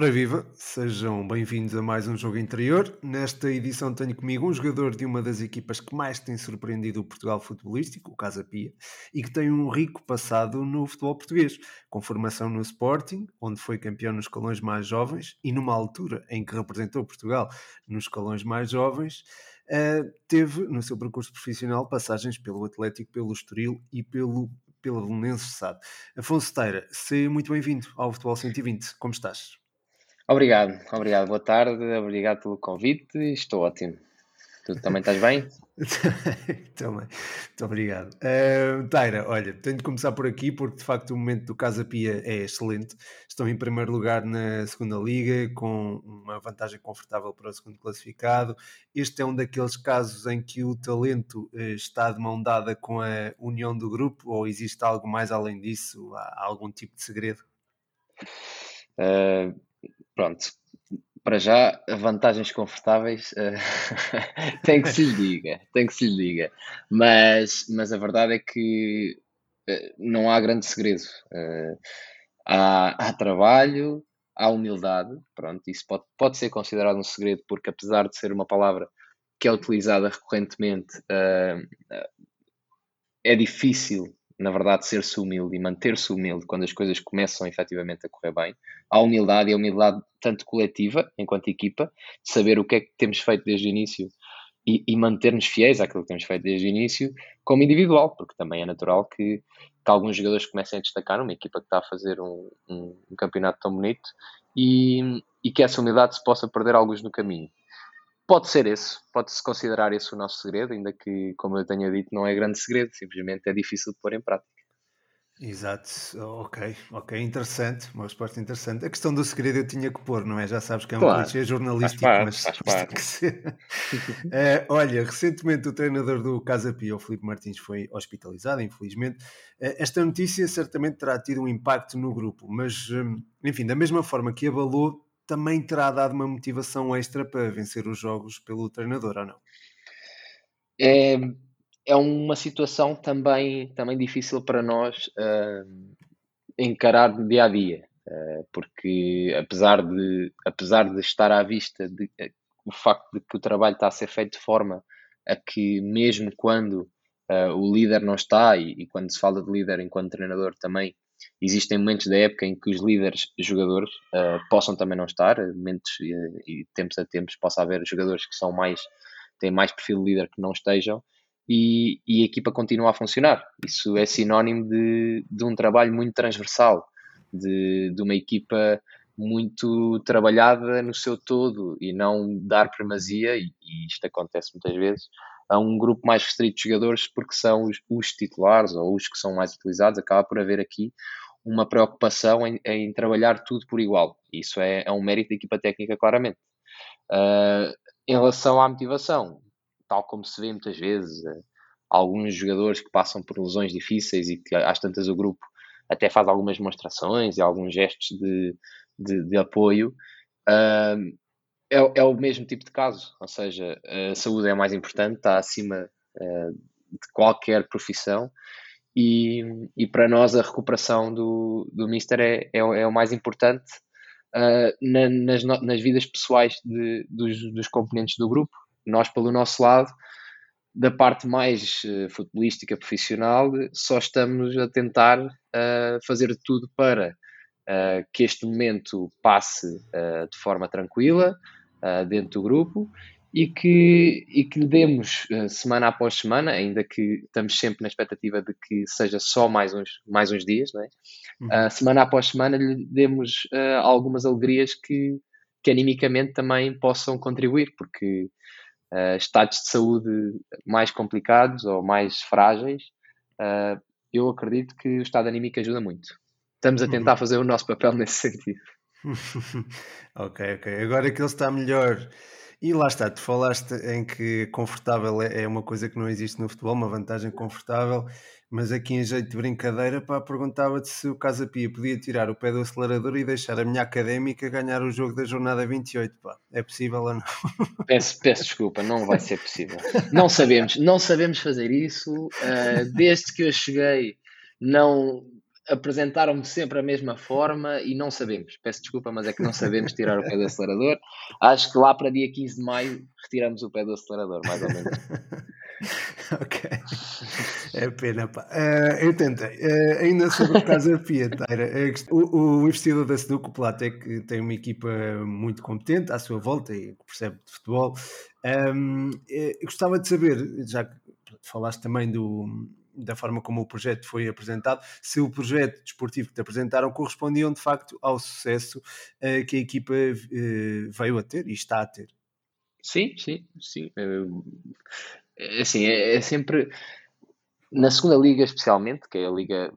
Ora viva, sejam bem-vindos a mais um jogo interior. Nesta edição tenho comigo um jogador de uma das equipas que mais tem surpreendido o Portugal futebolístico, o Casa Pia, e que tem um rico passado no futebol português, com formação no Sporting, onde foi campeão nos escalões mais jovens, e numa altura em que representou Portugal nos escalões mais jovens, uh, teve no seu percurso profissional passagens pelo Atlético, pelo Estoril e pelo pela Belenenses SAD. Afonso Teira, seja muito bem-vindo ao Futebol 120. Como estás? Obrigado, obrigado. Boa tarde, obrigado pelo convite. Estou ótimo. Tu também estás bem? também, muito obrigado. Uh, Taira, olha, tenho de começar por aqui porque de facto o momento do Casa Pia é excelente. Estão em primeiro lugar na segunda liga com uma vantagem confortável para o segundo classificado. Este é um daqueles casos em que o talento uh, está de mão dada com a união do grupo ou existe algo mais além disso? Há algum tipo de segredo? Uh, pronto, para já, vantagens confortáveis uh, tem que se lhe diga, tem que se lhe diga. Mas, mas a verdade é que uh, não há grande segredo. Uh, há, há, trabalho, há humildade, pronto, isso pode, pode ser considerado um segredo, porque apesar de ser uma palavra que é utilizada recorrentemente, é difícil na verdade, ser-se humilde e manter-se humilde quando as coisas começam efetivamente a correr bem. Há humildade e a humildade tanto coletiva, enquanto equipa, de saber o que é que temos feito desde o início e, e manter-nos fiéis àquilo que temos feito desde o início, como individual, porque também é natural que, que alguns jogadores comecem a destacar numa equipa que está a fazer um, um, um campeonato tão bonito e, e que essa humildade se possa perder alguns no caminho. Pode ser esse, pode-se considerar esse o nosso segredo, ainda que, como eu tenho dito, não é grande segredo, simplesmente é difícil de pôr em prática. Exato, ok, ok, interessante, uma resposta interessante. A questão do segredo eu tinha que pôr, não é? Já sabes que é um claro, clichê jornalístico, parte, mas tem que ser. uh, olha, recentemente o treinador do Casa Pia, o Filipe Martins, foi hospitalizado, infelizmente. Uh, esta notícia certamente terá tido um impacto no grupo, mas, um, enfim, da mesma forma que abalou, também terá dado uma motivação extra para vencer os jogos pelo treinador, ou não? É, é uma situação também, também difícil para nós uh, encarar no dia a dia, uh, porque apesar de, apesar de estar à vista de, uh, o facto de que o trabalho está a ser feito de forma a que, mesmo quando o líder não está, e, e, quando se fala de líder enquanto treinador também existem momentos da época em que os líderes jogadores uh, possam também não estar, momentos e, e tempos a tempos possa haver jogadores que são mais têm mais perfil de líder que não estejam e, e a equipa continua a funcionar. Isso é sinónimo de, de um trabalho muito transversal, de, de uma equipa muito trabalhada no seu todo e não dar primazia, e, e, isto acontece muitas vezes, a um grupo mais restrito de jogadores porque são os, os titulares ou os que são mais utilizados. Acaba por haver aqui uma preocupação em, em trabalhar tudo por igual. Isso é, é, um mérito da equipa técnica, claramente. Uh, em relação à motivação, tal como se vê muitas vezes, uh, alguns jogadores que passam por lesões difíceis e que às tantas o grupo até faz algumas demonstrações e alguns gestos de, de, de apoio. Uh, é, é, o mesmo tipo de caso, ou seja, a saúde é mais importante, está acima uh, de qualquer profissão e, e para nós a recuperação do, do Mister é, é, é o mais importante uh, na, nas, nas vidas pessoais de, dos, dos componentes do grupo. Nós, pelo nosso lado, da parte mais uh, futebolística profissional, só estamos a tentar uh, fazer tudo para que este momento passe de forma tranquila dentro do grupo e que, e que lhe demos uh, semana após semana, ainda que estamos sempre na expectativa de que seja só mais uns, mais uns dias, não é? Uhum. Uh, semana após semana lhe demos uh, algumas alegrias que, que animicamente também possam contribuir, porque estados de saúde mais complicados ou mais frágeis, eu acredito que o estado anímico ajuda muito. Estamos a uhum. tentar uhum. fazer o nosso papel nesse sentido. ok, ok. Agora que ele está melhor e lá está, tu falaste em que confortável é, é uma coisa que não existe no futebol, uma vantagem confortável, mas aqui em jeito de brincadeira, pá, perguntava-te se o Casa Pia podia tirar o pé do acelerador e deixar a minha académica ganhar o jogo da jornada 28, pá. É possível ou não? Peço, peço desculpa, não vai ser possível. Não sabemos, não sabemos fazer isso. Uh, desde que eu cheguei, não apresentaram-me sempre a mesma forma e não sabemos. Peço desculpa, mas é que não sabemos tirar o pé do acelerador. Acho que lá para dia 15 de maio retiramos o pé do acelerador, mais ou menos. ok. É pena, pá. Uh, eu tentei. Uh, ainda sobre o caso da Piateira, é o, o, investidor da Seduc, o Platec, tem uma equipa muito competente à sua volta e que percebe de futebol. Um, ehm, gostava de saber, já que falaste também do, da forma como o projeto foi apresentado, se o projeto desportivo que te apresentaram correspondiam de facto ao sucesso uh, que a equipa uh, veio a ter e está a ter. Sim, sim, sim. É, assim, é, é sempre na segunda liga especialmente, que é a liga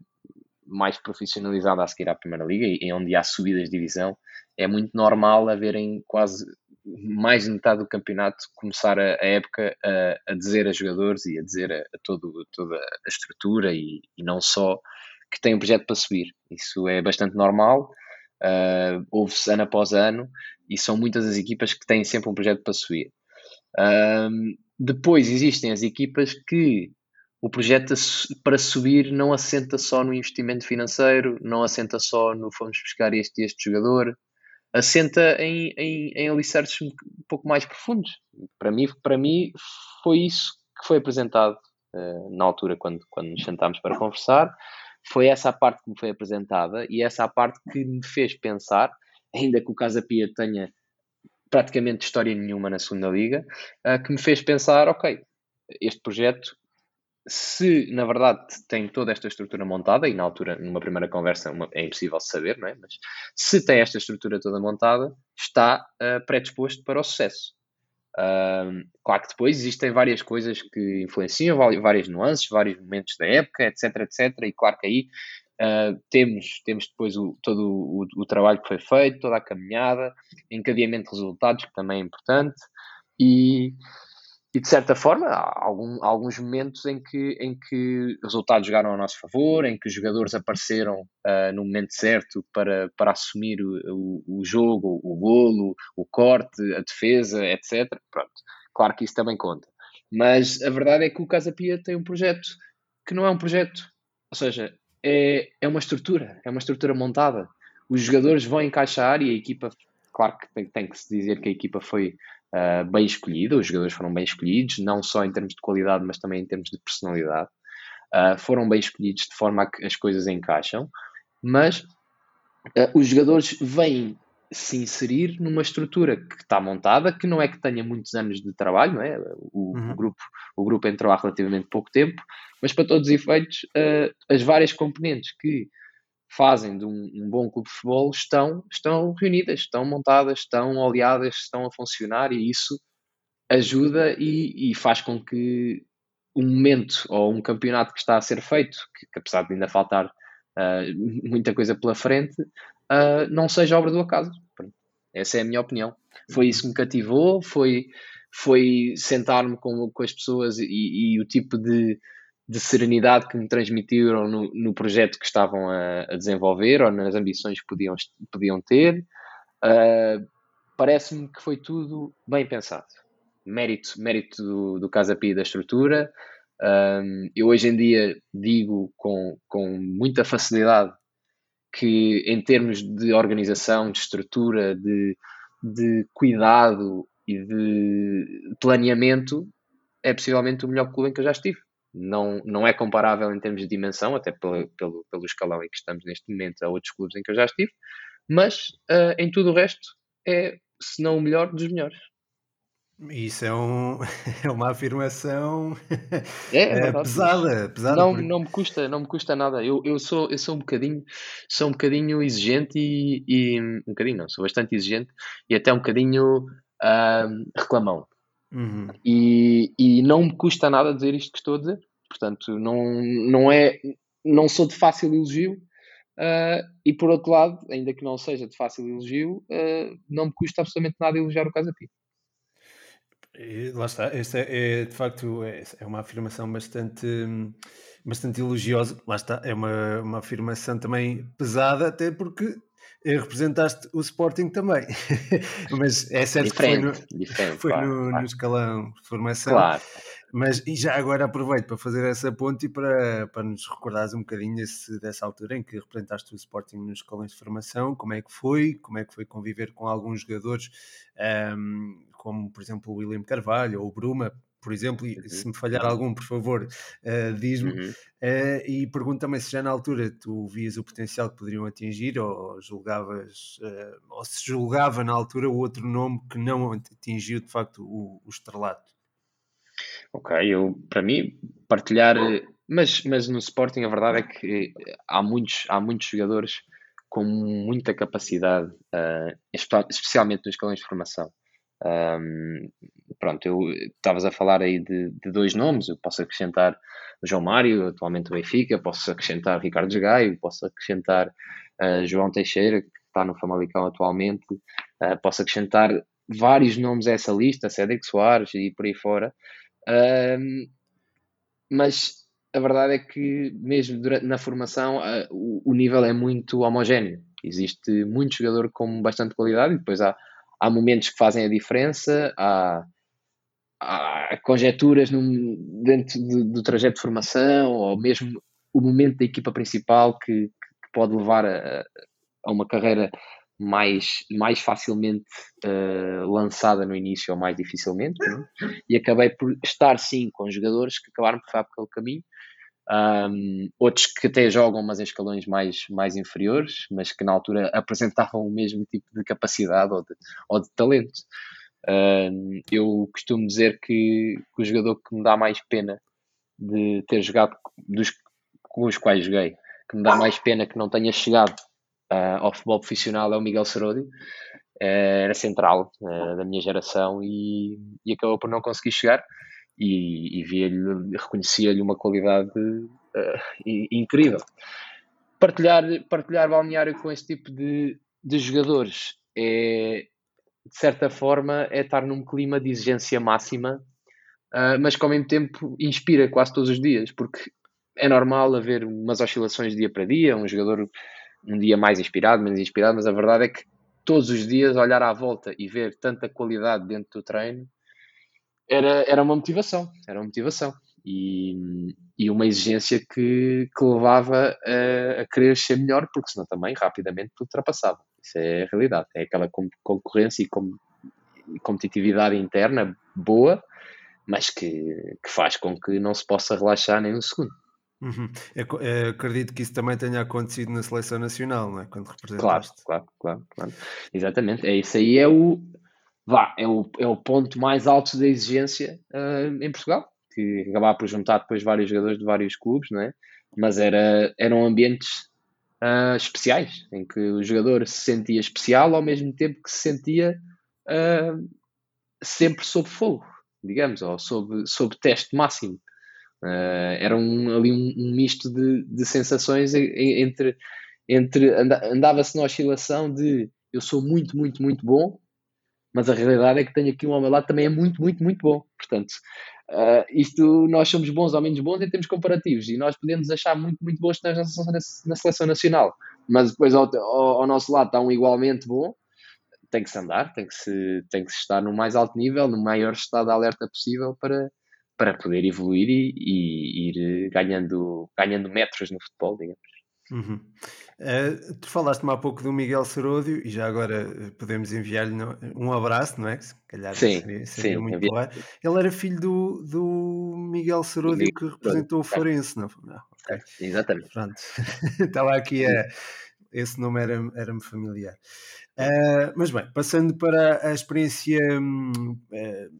mais profissionalizada a seguir à primeira liga e onde há subidas de divisão, é muito normal haverem quase mais de metade do campeonato começar a, a época a, a, dizer a jogadores e a dizer a, a todo, toda a estrutura e, e, não só que tem um projeto para subir. Isso é bastante normal, uh, houve-se ano após ano e são muitas as equipas que têm sempre um projeto para subir. Uh, depois existem as equipas que o projeto para subir não assenta só no investimento financeiro, não assenta só no fomos buscar este e este jogador, assenta em, em, em alicerces um pouco mais profundos. Para mim, para mim foi isso que foi apresentado uh, na altura quando, quando nos sentámos para conversar. Foi essa a parte que me foi apresentada e essa a parte que me fez pensar, ainda que o Casa Pia tenha praticamente história nenhuma na segunda liga, uh, que me fez pensar, ok, este projeto se na verdade tem toda esta estrutura montada, e na altura, numa primeira conversa, uma, é impossível saber, não é? Mas se tem esta estrutura toda montada, está uh, predisposto para o sucesso. Uh, claro que depois existem várias coisas que influenciam, várias nuances, vários momentos da época, etc, etc, e claro que aí uh, temos, temos depois o, todo o, o, trabalho que foi feito, toda a caminhada, encadeamento de resultados, que também é importante, e e de certa forma há, algum, alguns momentos em que, em que resultados jogaram a nosso favor, em que os jogadores apareceram uh, no momento certo para, para assumir o, o, o, jogo, o golo, o corte, a defesa, etc. Pronto, claro que isso também conta. Mas a verdade é que o Casa Pia tem um projeto que não é um projeto, ou seja, é, é uma estrutura, é uma estrutura montada. Os jogadores vão encaixar e a equipa, claro que tem, tem que se dizer que a equipa foi uh, bem escolhida, os jogadores foram bem escolhidos, não só em termos de qualidade, mas também em termos de personalidade. Uh, foram bem escolhidos de forma a que as coisas encaixam, mas uh, os jogadores vêm se inserir numa estrutura que está montada, que não é que tenha muitos anos de trabalho, não é? O, uhum. o grupo, o grupo entrou há relativamente pouco tempo, mas para todos os efeitos, uh, as várias componentes que fazem de um, um, bom clube de futebol estão, estão reunidas, estão montadas, estão oleadas, estão a funcionar e isso ajuda e, e, faz com que um momento ou um campeonato que está a ser feito, que, que apesar de ainda faltar uh, muita coisa pela frente, uh, não seja obra do acaso. Essa é a minha opinião. Foi isso que me cativou, foi, foi sentar-me com, com as pessoas e, e o tipo de, de serenidade que me transmitiram no, no projeto que estavam a, a, desenvolver ou nas ambições que podiam, podiam ter. Uh, Parece-me que foi tudo bem pensado. Mérito, mérito do, do Casa Pia da estrutura. Um, eu hoje em dia digo com, com muita facilidade que, em termos de organização, de estrutura, de, de cuidado e de planeamento, é possivelmente o melhor clube em que eu já estive não, não é comparável em termos de dimensão, até pelo, pelo, pelo escalão em que estamos neste momento a outros clubes em que eu já estive, mas uh, em tudo o resto é, se não o melhor, dos melhores. Isso é, um, é uma afirmação é, é pesada, pesada não, porque... não me custa, não me custa nada. Eu, eu sou eu sou um bocadinho sou um bocadinho exigente e, e um bocadinho não, sou bastante exigente e até um bocadinho uh, reclamão. Uhum. E, e não me custa nada dizer isto que estou a dizer. Portanto, não, não é. Não sou de fácil elogio. Uh, e por outro lado, ainda que não seja de fácil elogio, uh, não me custa absolutamente nada elogiar o Casa Pia. Lá está, esta é, é, de facto é, é, uma afirmação bastante, bastante elogiosa. Lá está, é uma, uma afirmação também pesada, até porque representaste o Sporting também. Mas é certo diferente, que foi no, diferente, foi claro, no, claro. no escalão de formação. Claro. Mas e já agora aproveito para fazer essa ponte e para, para nos recordares um bocadinho desse, dessa altura em que representaste o Sporting nos escalões de formação, como é que foi, como é que foi conviver com alguns jogadores, um, como por exemplo o William Carvalho ou o Bruma, por exemplo, e uhum. se me falhar algum, por favor, uh, diz-me. Uhum. Uh, e pergunto também se já na altura tu vias o potencial que poderiam atingir ou julgavas, uh, ou se julgava na altura o outro nome que não atingiu de facto o, o estrelato. Ok, eu, para mim, partilhar, mas, mas no Sporting a verdade é que há muitos, há muitos jogadores com muita capacidade, especialmente nos escalões de formação. Um, pronto, eu estavas a falar aí de, de, dois nomes, eu posso acrescentar João Mário, atualmente o Benfica, posso acrescentar Ricardo Gaio, posso acrescentar uh, João Teixeira, que está no Famalicão atualmente, uh, posso acrescentar vários nomes a essa lista, Cédric Soares e por aí fora, uh, mas a verdade é que mesmo durante, na formação o, o nível é muito homogéneo, existe muito jogador com bastante qualidade e depois há há momentos que fazem a diferença, há, há conjecturas dentro de, do trajeto de formação, ou mesmo o momento da equipa principal que, que pode levar a, a, uma carreira mais, mais facilmente uh, lançada no início ou mais dificilmente. É? E acabei por estar sim com jogadores que acabaram por fazer aquele caminho um, outros que até jogam, mas em escalões mais, mais inferiores, mas que na altura apresentavam o mesmo tipo de capacidade ou de, ou de talento. Eu costumo dizer que, que, o jogador que me dá mais pena de ter jogado dos com os quais joguei, que me dá mais pena que não tenha chegado uh, ao futebol profissional é o Miguel Sarodi. Uh, era central uh, da minha geração e, e acabou por não conseguir chegar e, e via-lhe, reconhecia-lhe uma qualidade incrível. Partilhar, partilhar balneário com esse tipo de, de jogadores é, de certa forma, é estar num clima de exigência máxima, uh, mas que ao mesmo tempo inspira quase todos os dias, porque é normal haver umas oscilações dia para dia, um jogador um dia mais inspirado, menos inspirado, mas a verdade é que todos os dias olhar à volta e ver tanta qualidade dentro do treino era, era uma motivação, era uma motivação e, e uma exigência que, que levava a, a, querer ser melhor, porque senão também rapidamente ultrapassava. Isso é a realidade, é aquela concorrência e, com, e competitividade interna boa, mas que, que faz com que não se possa relaxar nem um segundo. Uhum. Eu, eu, acredito que isso também tenha acontecido na seleção nacional, não é? Quando representaste. Claro, claro, claro, claro. Exatamente. É isso aí é o, vá, é o, é o ponto mais alto da exigência uh, em Portugal, que acabava por juntar depois vários jogadores de vários clubes, não é? Mas era, eram ambientes uh, especiais, em que o jogador se sentia especial ao mesmo tempo que se sentia uh, sempre sob fogo, digamos, ou sob, sob teste máximo. Uh, era um, ali um, um misto de, de sensações entre, entre andava-se na oscilação de eu sou muito, muito, muito bom mas a realidade é que tenho aqui um ao meu lado também é muito, muito, muito bom. Portanto, uh, isto nós somos bons ou menos bons em termos comparativos e nós podemos achar muito, muito bons na, na seleção nacional, mas depois ao, ao, ao, nosso lado está um igualmente bom. Tem que se andar, tem que se, tem que se estar no mais alto nível, no maior estado de alerta possível para, para poder evoluir e, e ir ganhando, ganhando metros no futebol, digamos. Uhum. Uh, tu falaste-me há pouco do Miguel Seródio e já agora eh, podemos enviar-lhe um abraço, não é? Se calhar sim, seria, seria sim, muito claro. Ele era filho do, do Miguel Seródio que representou o Forense, não? não okay. Exatamente. Pronto. Estava aqui a. Esse nome era-me era familiar. Uh, mas bem, passando para a experiência uh,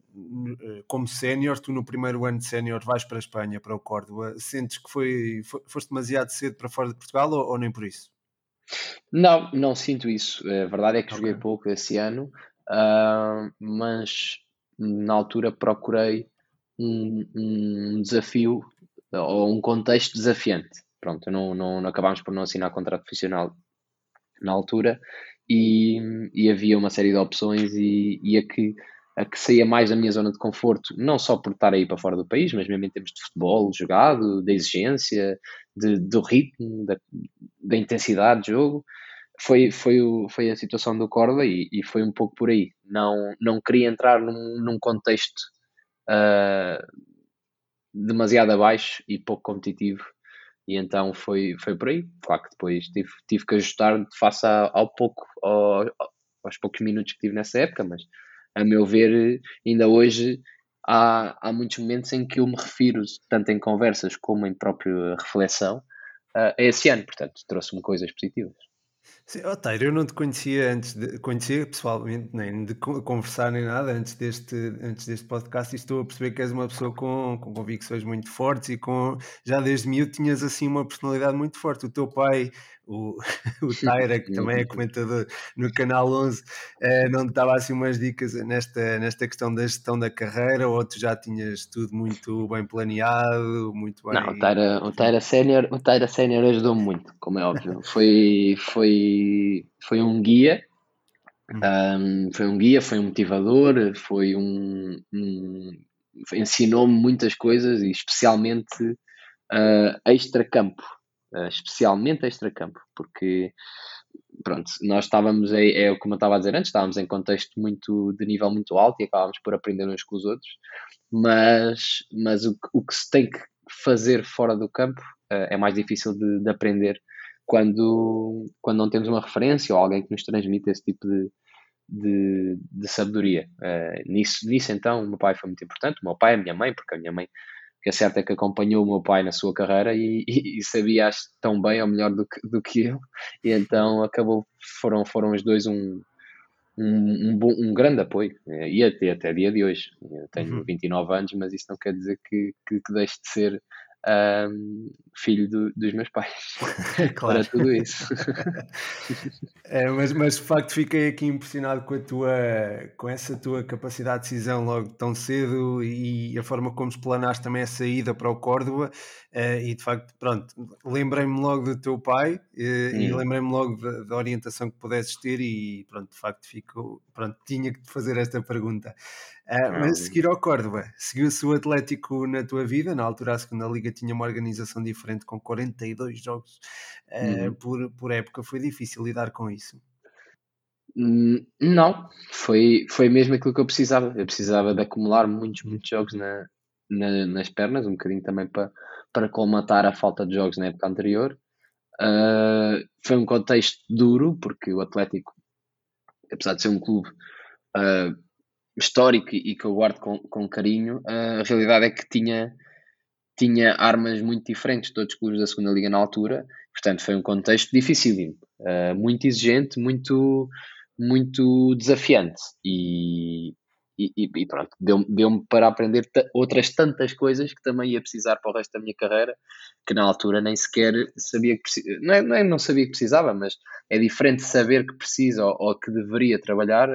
como sénior, tu no primeiro ano de sénior vais para a Espanha, para o Córdoba, sentes que foi, foi foste demasiado cedo para fora de Portugal ou, ou, nem por isso? Não, não sinto isso. A verdade é que okay. joguei pouco esse ano, uh, mas na altura procurei um, um, desafio ou um contexto desafiante. Pronto, não, não, não acabámos por não assinar contrato profissional na altura e, e havia uma série de opções e, e a, que, a que saía mais da minha zona de conforto, não só por estar aí para fora do país, mas mesmo em termos de futebol jogado, da exigência, de, do ritmo, da, da intensidade de jogo, foi, foi, o, foi a situação do Corda e, e, foi um pouco por aí. Não, não queria entrar num, num contexto uh, demasiado abaixo e pouco competitivo. E então foi, foi por aí. Claro que depois tive, tive que ajustar face ao pouco, ao, aos poucos minutos que tive nessa época, mas a meu ver, ainda hoje há, há muitos momentos em que eu me refiro, tanto em conversas como em própria reflexão, a esse ano. Portanto, trouxe-me coisas positivas. Sim, Otário, eu não te conhecia antes de conhecia pessoalmente, nem de conversar nem nada antes deste, antes deste podcast e estou a perceber que és uma pessoa com, com convicções muito fortes e com já desde miúdo tinhas assim uma personalidade muito forte. O teu pai o, o Taira, que também é comentador no Canal 11, eh, não te dava assim umas dicas nesta, nesta questão da gestão da carreira ou tu já tinhas tudo muito bem planeado, muito bem... Não, o Taira, o Taira Sénior, o Taira Sénior ajudou-me muito, como é óbvio. Foi, foi, foi um guia, um, foi um guia, foi um motivador, foi um, um ensinou-me muitas coisas e especialmente uh, extra-campo uh, especialmente extra-campo, porque pronto, nós estávamos, é, é como eu estava a dizer antes, estávamos em contexto muito de nível muito alto e acabámos por aprender uns com os outros, mas, mas o, o que se tem que fazer fora do campo uh, é mais difícil de, de, aprender quando, quando não temos uma referência ou alguém que nos transmite esse tipo de, de, de sabedoria. Uh, nisso, nisso, então, o meu pai foi muito importante, o meu pai, a minha mãe, porque a minha mãe que é certo é que acompanhou o meu pai na sua carreira e, e, e sabia tão bem ou melhor do que, do que eu e então acabou foram foram os dois um um, um, bom, um grande apoio e até até dia de hoje eu tenho uhum. 29 anos mas isso não quer dizer que, que, que deixe de ser um, filho do, dos meus pais claro. para tudo isso. é, mas, mas de facto fiquei aqui impressionado com a tua com essa tua capacidade de decisão logo tão cedo e a forma como explanaste também a saída para o Córdoba uh, e de facto, pronto, lembrei-me logo do teu pai uh, e hum. lembrei-me logo da, da, orientação que pudesses ter e pronto, de facto ficou, pronto, tinha que te fazer esta pergunta. Uh, mas seguir ao Córdoba, seguiu-se o Atlético na tua vida? Na altura a segunda liga tinha uma organização diferente com 42 jogos uh, uhum. por, por época, foi difícil lidar com isso? Hum, não, foi, foi mesmo aquilo que eu precisava. Eu precisava de acumular muitos, muitos jogos na, na, nas pernas, um bocadinho também para, para colmatar a falta de jogos na época anterior. Uh, foi um contexto duro, porque o Atlético, apesar de ser um clube uh, histórico e que eu guardo com, com carinho, a realidade é que tinha, tinha armas muito diferentes de todos os clubes da segunda liga na altura, portanto foi um contexto dificílimo, uh, muito exigente, muito, muito desafiante. E, e, e pronto, deu-me deu para aprender outras tantas coisas que também ia precisar para o resto da minha carreira, que na altura nem sequer sabia que não, é, não, é, não sabia que precisava, mas é diferente saber que precisa ou, ou que deveria trabalhar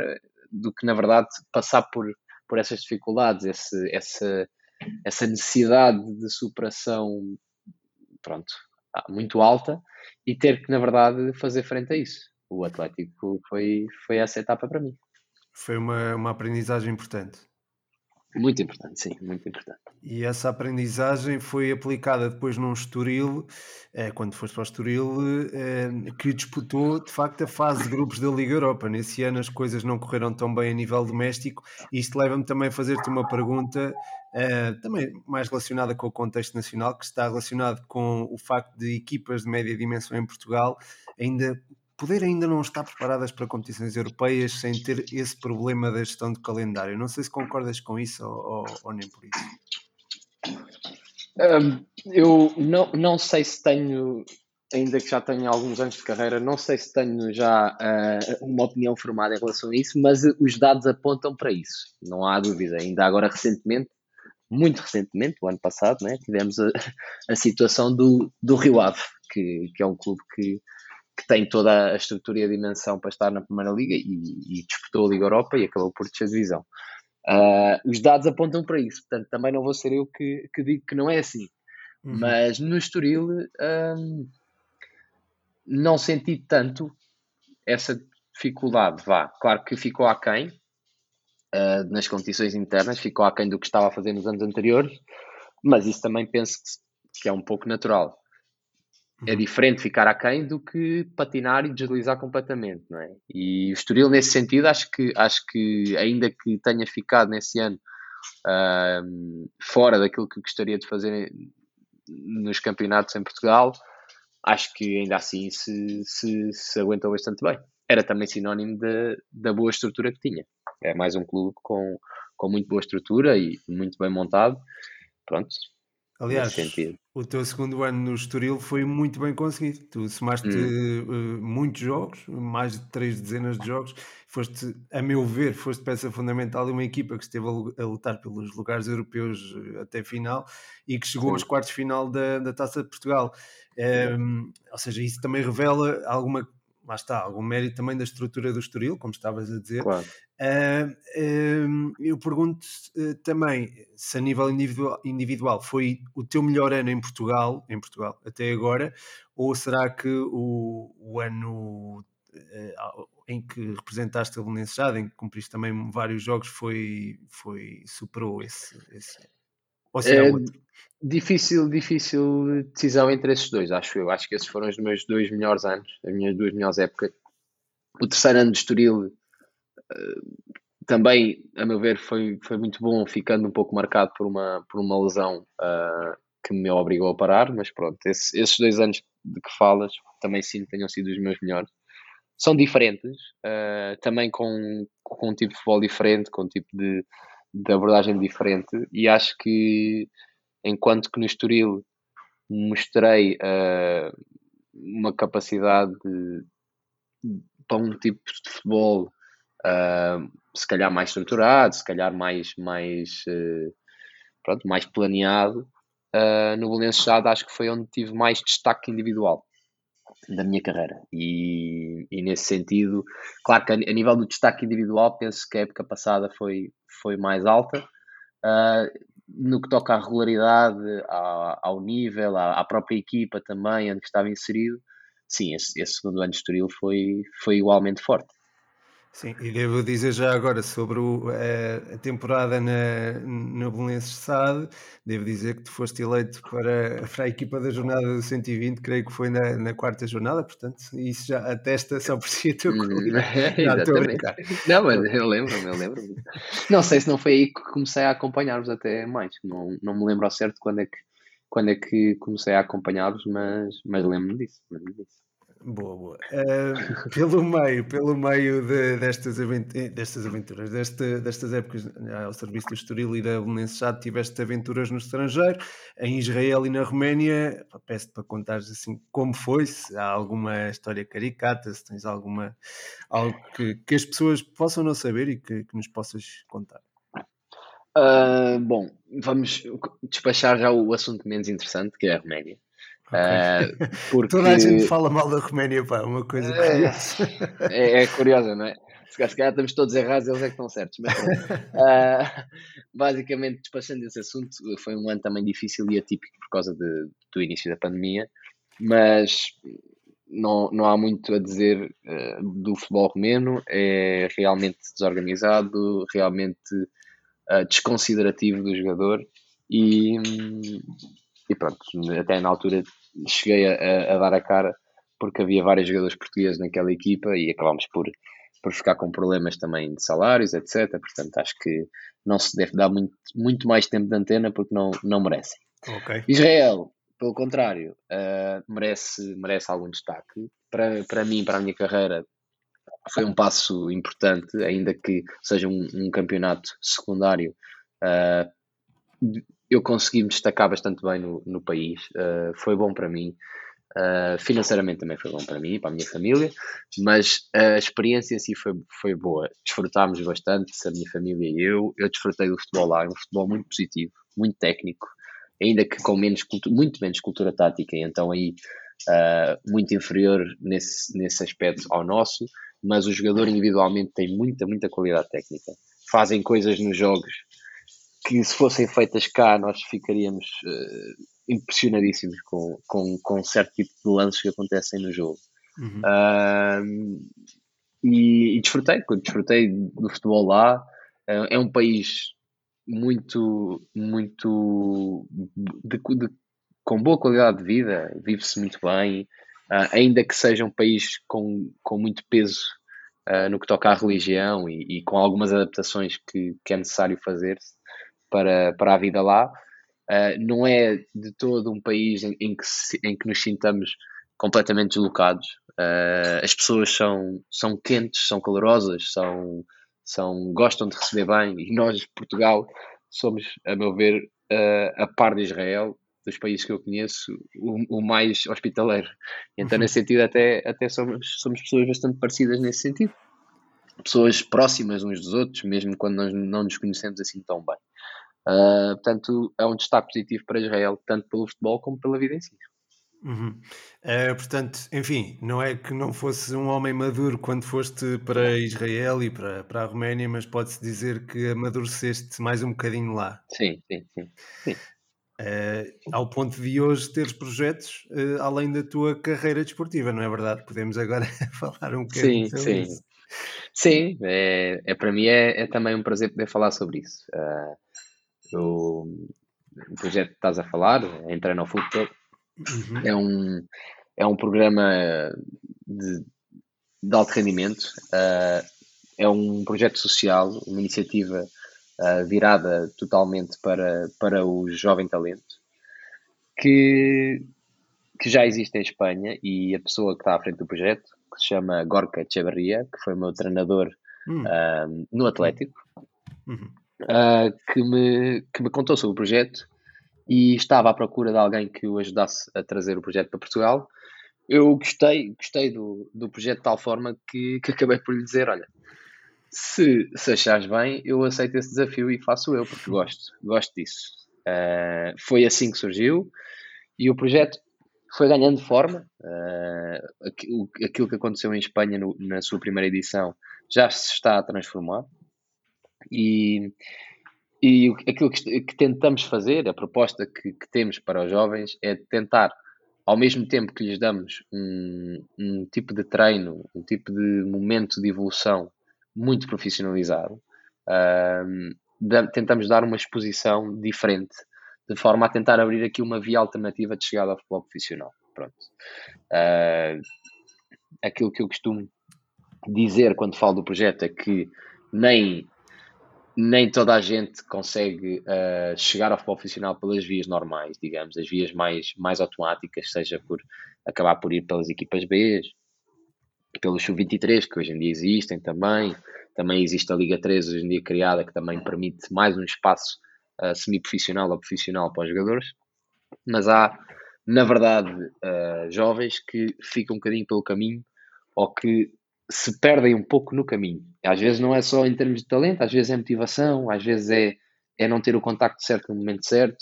do que na verdade passar por, por essas dificuldades, esse, essa, essa necessidade de superação pronto, ah, muito alta e ter que na verdade fazer frente a isso. O Atlético foi, foi essa etapa para mim. Foi uma, uma aprendizagem importante. Muito importante, sim, muito importante. E essa aprendizagem foi aplicada depois num Estoril, eh, quando foste para o Estoril, eh, que disputou de facto a fase de grupos da Liga Europa. Nesse ano as coisas não correram tão bem a nível doméstico. Isto leva-me também a fazer-te uma pergunta, eh, também mais relacionada com o contexto nacional, que está relacionado com o facto de equipas de média dimensão em Portugal ainda poder ainda não estar preparadas para competições europeias sem ter esse problema da gestão de calendário. Não sei se concordas com isso ou, ou, nem por isso. Um, eu não, não sei se tenho, ainda que já tenho alguns anos de carreira, não sei se tenho já uh, uma opinião formada em relação a isso, mas os dados apontam para isso, não há dúvida. Ainda agora recentemente, muito recentemente, o ano passado, né, tivemos a, a situação do, do Rio Ave, que, que é um clube que que tem toda a estrutura e a dimensão para estar na Primeira Liga e, e disputou a Liga Europa e acabou por descer a divisão. Uh, os dados apontam para isso, portanto, também não vou ser eu que, que digo que não é assim. Uhum. Mas no Estoril um, não senti tanto essa dificuldade, vá. Claro que ficou aquém uh, nas competições internas, ficou aquém do que estava a fazer nos anos anteriores, mas isso também penso que, que é um pouco natural. É uhum. diferente ficar aquém do que patinar e deslizar completamente, não é? E o Estoril, nesse sentido, acho que, acho que ainda que tenha ficado nesse ano uh, fora daquilo que gostaria de fazer nos campeonatos em Portugal, acho que ainda assim se, se, se aguentou bastante bem. Era também sinónimo de, da boa estrutura que tinha. É mais um clube com, com muito boa estrutura e muito bem montado. Pronto, Aliás, o teu segundo ano no Estoril foi muito bem conseguido. Tu somaste hum. uh, muitos jogos, mais de três dezenas de jogos. Foste, a meu ver, foste peça fundamental de uma equipa que esteve a lutar pelos lugares europeus eh, até final e que chegou Sim. aos quartos de final da, da Taça de Portugal. Um, ehm, ou seja, isso também revela alguma lá está, algum mérito também da estrutura do Estoril, como estavas a dizer. Claro. Uh, uh, eu pergunto uh, também se a nível individual, individual, foi o teu melhor ano em Portugal, em Portugal até agora, ou será que o, o ano em que representaste a Belenenses em que cumpriste também vários jogos, foi, foi superou esse, esse ou se é, outro? Difícil, difícil decisão entre esses dois, acho eu. Acho que esses foram os meus dois melhores anos, as minhas duas melhores épocas. O terceiro ano de Estoril uh, também, a meu ver, foi, foi muito bom, ficando um pouco marcado por uma, por uma lesão uh, que me obrigou a parar, mas pronto, esse, esses dois anos de que falas também sim tenham sido os meus melhores. São diferentes, uh, também com, com um tipo de futebol diferente, com um tipo de, de abordagem diferente, e acho que enquanto que no Estoril mostrei uh, uma capacidade de, para um tipo de futebol uh, se calhar mais estruturado, se calhar mais, mais, uh, pronto, mais planeado. no Belenenses acho que foi onde tive mais destaque individual da minha carreira e, e nesse sentido, claro que a, a, nível do destaque individual penso que a época passada foi, foi mais alta uh, no que toca à regularidade, ao, ao nível, à, à, própria equipa também, onde estava inserido, sim, esse, esse segundo ano de Estoril foi, foi igualmente forte. Sim, e devo dizer já agora sobre o, a, eh, a, temporada na, na Belenenses SAD, devo dizer que tu foste eleito para, para a equipa da jornada do 120, creio que foi na, na quarta jornada, portanto, isso já atesta só por si a tua qualidade. não, mas eu lembro-me, eu lembro-me. Não sei se não foi aí que comecei a acompanhar-vos até mais, não, não me lembro ao certo quando é que, quando é que comecei a acompanhar-vos, mas, mas lembro-me disso, lembro disso. Boa, boa. Uh, pelo meio, pelo meio de, destas, avent eh, destas aventuras, desta, destas épocas eh, ao serviço do Estoril e da Belenenses já tiveste aventuras no estrangeiro, em Israel e na Roménia. Peço-te para contares assim como foi, se há alguma história caricata, se tens alguma algo que, que as pessoas possam não saber e que, que nos possas contar. Uh, bom, vamos despachar já o assunto menos interessante, que é a Roménia. Okay. Uh, porque... Toda a gente fala mal da Roménia, pá, uma coisa é, curiosa. É, é curiosa, não é? Se calhar estamos todos errados, eles é que estão certos. Mas, uh, basicamente, despachando esse assunto, foi um ano também difícil e atípico por causa de, do início da pandemia, mas não, não há muito a dizer uh, do futebol romeno, é realmente desorganizado, realmente uh, desconsiderativo do jogador e, e pronto, até na altura cheguei a, a, dar a cara porque havia vários jogadores portugueses naquela equipa e acabámos por, por ficar com problemas também de salários, etc. Portanto, acho que não se deve dar muito, muito mais tempo de antena porque não, não merecem. Okay. Israel, pelo contrário, uh, merece, merece algum destaque. Para, para mim, para a minha carreira, foi um passo importante, ainda que seja um, um campeonato secundário. Uh, eu consegui me destacar bastante bem no, no país, uh, foi bom para mim. Uh, financeiramente também foi bom para mim e para a minha família, mas a experiência em si foi, foi boa. Desfrutámos bastante, a minha família e eu. Eu desfrutei do futebol lá, um futebol muito positivo, muito técnico, ainda que com menos muito menos cultura tática, então aí uh, muito inferior nesse, nesse aspecto ao nosso, mas o jogador individualmente tem muita, muita qualidade técnica. Fazem coisas nos jogos que se fossem feitas cá nós ficaríamos uh, impressionadíssimos com, com, com certo tipo de lances que acontecem no jogo. Uhum. Uh, e, e, desfrutei, desfrutei do futebol lá. Uh, é um país muito, muito de, de, com boa qualidade de vida, vive-se muito bem, uh, ainda que seja um país com, com muito peso no que toca à religião e, e com algumas adaptações que, que é necessário fazer-se para, para a vida lá. Uh, não é de todo um país em, em, que, em que nos sintamos completamente deslocados. Uh, as pessoas são, são quentes, são calorosas, são, são, gostam de receber bem e nós, Portugal, somos, a meu ver, uh, a par de Israel, dos países que eu conheço, o, o mais hospitaleiro. Então, uhum. nesse sentido, até, até somos, somos pessoas bastante parecidas nesse sentido. Pessoas próximas uns dos outros, mesmo quando nós não nos conhecemos assim tão bem. Uh, portanto, é um destaque positivo para Israel, tanto pelo futebol como pela vida em si. Uhum. Uh, portanto, enfim, não é que não fosse um homem maduro quando foste para Israel e para, para a Roménia, mas pode-se dizer que amadureceste mais um bocadinho lá. Sim, sim, sim. sim. Uh, ao ponto de hoje teres projetos uh, além da tua carreira desportiva, não é verdade? Podemos agora falar um bocadinho sim, sobre sim. isso. Sim, é, é, para mim é, é, também um prazer poder falar sobre isso. Uh, o, projeto que estás a falar, Entra no Futebol, uhum. é, um, é um programa de, de alto rendimento, é um projeto social, uma iniciativa uh, virada totalmente para, para o jovem talento, que, que já existe em Espanha e a pessoa que está à frente do projeto, que se chama Gorka Echeverria, que foi meu treinador uhum. uh, no Atlético, uhum. Uh, que, me, que me contou sobre o projeto e estava à procura de alguém que o ajudasse a trazer o projeto para Portugal. Eu gostei, gostei do, do projeto de tal forma que, que acabei por lhe dizer: olha, se, se achares bem, eu aceito esse desafio e faço eu, porque gosto, gosto disso. Uh, foi assim que surgiu e o projeto foi ganhando forma. Uh, aquilo que aconteceu em Espanha no, na sua primeira edição já se está a transformar. E, e aquilo que, que tentamos fazer, a proposta que, que, temos para os jovens é tentar, ao mesmo tempo que lhes damos um, um tipo de treino, um tipo de momento de evolução muito profissionalizado, tentamos dar uma exposição diferente, de forma a tentar abrir aqui uma via alternativa de chegada ao futebol profissional. Pronto. Uh, aquilo que eu costumo dizer quando falo do projeto é que nem nem toda a gente consegue uh, chegar ao futebol profissional pelas vias normais, digamos, as vias mais, mais automáticas, seja por acabar por ir pelas equipas B, pelo Sub-23, que hoje em dia existem também. Também existe a Liga 3, hoje em dia criada, que também permite mais um espaço uh, semi-profissional ou profissional para os jogadores. Mas há, na verdade, uh, jovens que ficam um bocadinho pelo caminho ou que se perdem um pouco no caminho. Às vezes não é só em termos de talento, às vezes é motivação, às vezes é, é não ter o contacto certo no momento certo.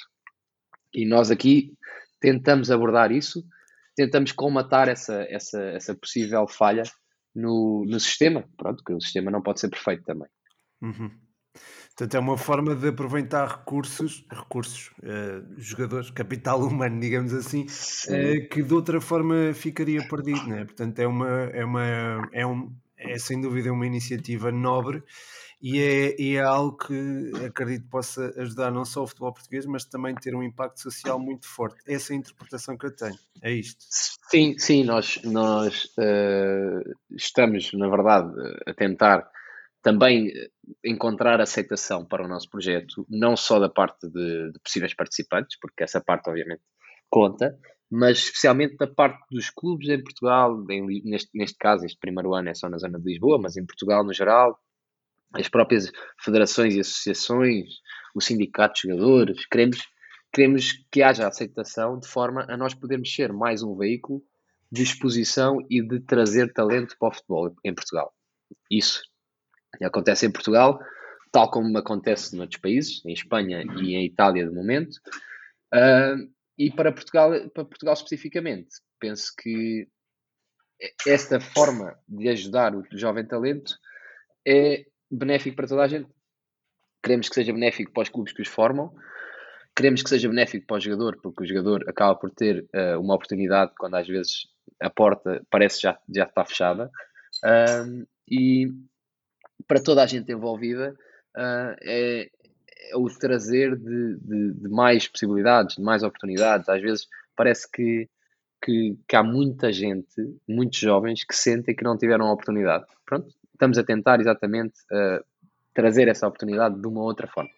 E nós aqui tentamos abordar isso tentamos colmatar essa, essa, essa possível falha no, no sistema. Pronto, que o sistema não pode ser perfeito também. Uhum. Portanto, é uma forma de aproveitar recursos, recursos, uh, jogadores, capital humano, digamos assim, uh, que de outra forma ficaria perdido, né? Portanto, é uma, é uma, é um, é sem dúvida uma iniciativa nobre e é, e é algo que acredito possa ajudar não só o futebol português, mas também ter um impacto social muito forte. Essa é a interpretação que eu tenho. É isto. Sim, sim, nós, nós uh, estamos, na verdade, a tentar também encontrar aceitação para o nosso projeto, não só da parte de, de possíveis participantes, porque essa parte, obviamente, conta, mas especialmente da parte dos clubes em Portugal, em, neste, neste caso, este primeiro ano é só na zona de Lisboa, mas em Portugal no geral, as próprias federações e associações, o sindicato de jogadores, queremos, queremos que haja aceitação de forma a nós podermos ser mais um veículo de exposição e de trazer talento para o futebol em Portugal. Isso acontece em Portugal, tal como acontece noutros países, em Espanha e em Itália de momento. Uh, e para Portugal, para Portugal especificamente, penso que esta forma de ajudar o jovem talento é benéfico para toda a gente. Queremos que seja benéfico para os clubes que os formam, queremos que seja benéfico para o jogador, porque o jogador acaba por ter uh, uma oportunidade quando às vezes a porta parece já já está fechada. E para toda a gente envolvida uh, é, é, o trazer de, de, de, mais possibilidades, de mais oportunidades. Às vezes parece que, que, que, há muita gente, muitos jovens, que sentem que não tiveram a oportunidade. Pronto, estamos a tentar exatamente uh, trazer essa oportunidade de uma outra forma.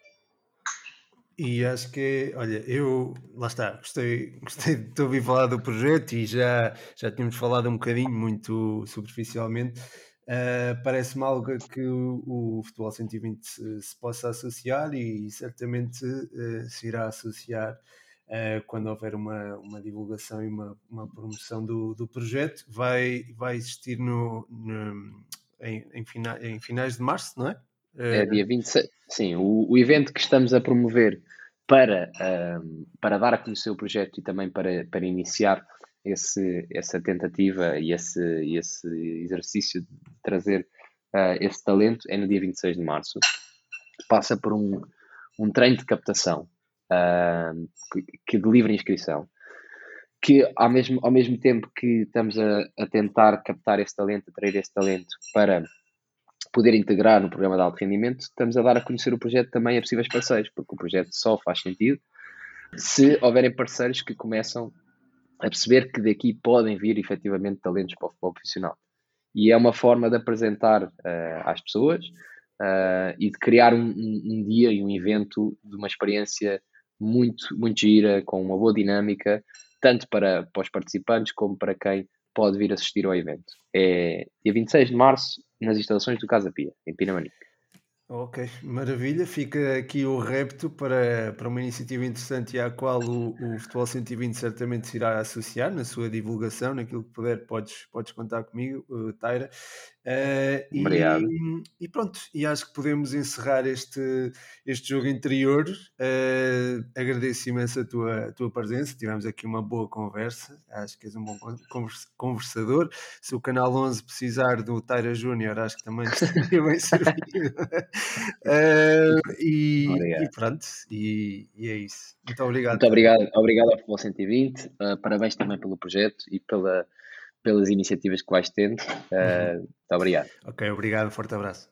E acho que, olha, eu, lá está, gostei, gostei de ouvir falar do projeto e já, já tínhamos falado um bocadinho, muito superficialmente. Uh, Parece-me algo que o, o Futebol 120 se, se possa associar e certamente uh, se irá associar uh, quando houver uma, uma divulgação e uma, uma promoção do, do projeto. Vai, vai existir no, no em, em, fina, em finais de março, não é? É dia 26. Sim, o, o evento que estamos a promover para, para dar a conhecer o projeto e também para, para iniciar esse, essa tentativa e esse, esse exercício de trazer uh, esse talento é no dia 26 de março. Passa por um, um treino de captação uh, que, que de livre inscrição, que ao mesmo, ao mesmo tempo que estamos a, a tentar captar esse talento, atrair esse talento para poder integrar no programa de alto rendimento, estamos a dar a conhecer o projeto também a possíveis parceiros, porque o projeto só faz sentido se houverem parceiros que começam a perceber que daqui podem vir efetivamente talentos para o futebol profissional. E é uma forma de apresentar uh, às pessoas uh, e de criar um, um, dia e um evento de uma experiência muito, muito gira, com uma boa dinâmica, tanto para, para os participantes como para quem pode vir assistir ao evento. É dia 26 de março, nas instalações do Casa Pia, em Pinamanique. Ok, maravilha. Fica aqui o repto para, para uma iniciativa interessante e à qual o, o Futebol 120 certamente se irá associar na sua divulgação, naquilo que puder, podes, podes contar comigo, uh, Taira. Uh, Obrigado. E, e, pronto, e acho que podemos encerrar este, este jogo interior. Uh, agradeço imenso a tua, a tua presença, tivemos aqui uma boa conversa, acho que és um bom conversador. Se o Canal 11 precisar do Taira Júnior, acho que também estaria bem servido. uh, e, e, pronto, e, e, é isso. Muito obrigado. Muito obrigado, obrigado ao Futebol 120, parabéns também pelo projeto e pela pelas iniciativas que vais tendo. Uh, muito obrigado. Ok, obrigado, forte abraço.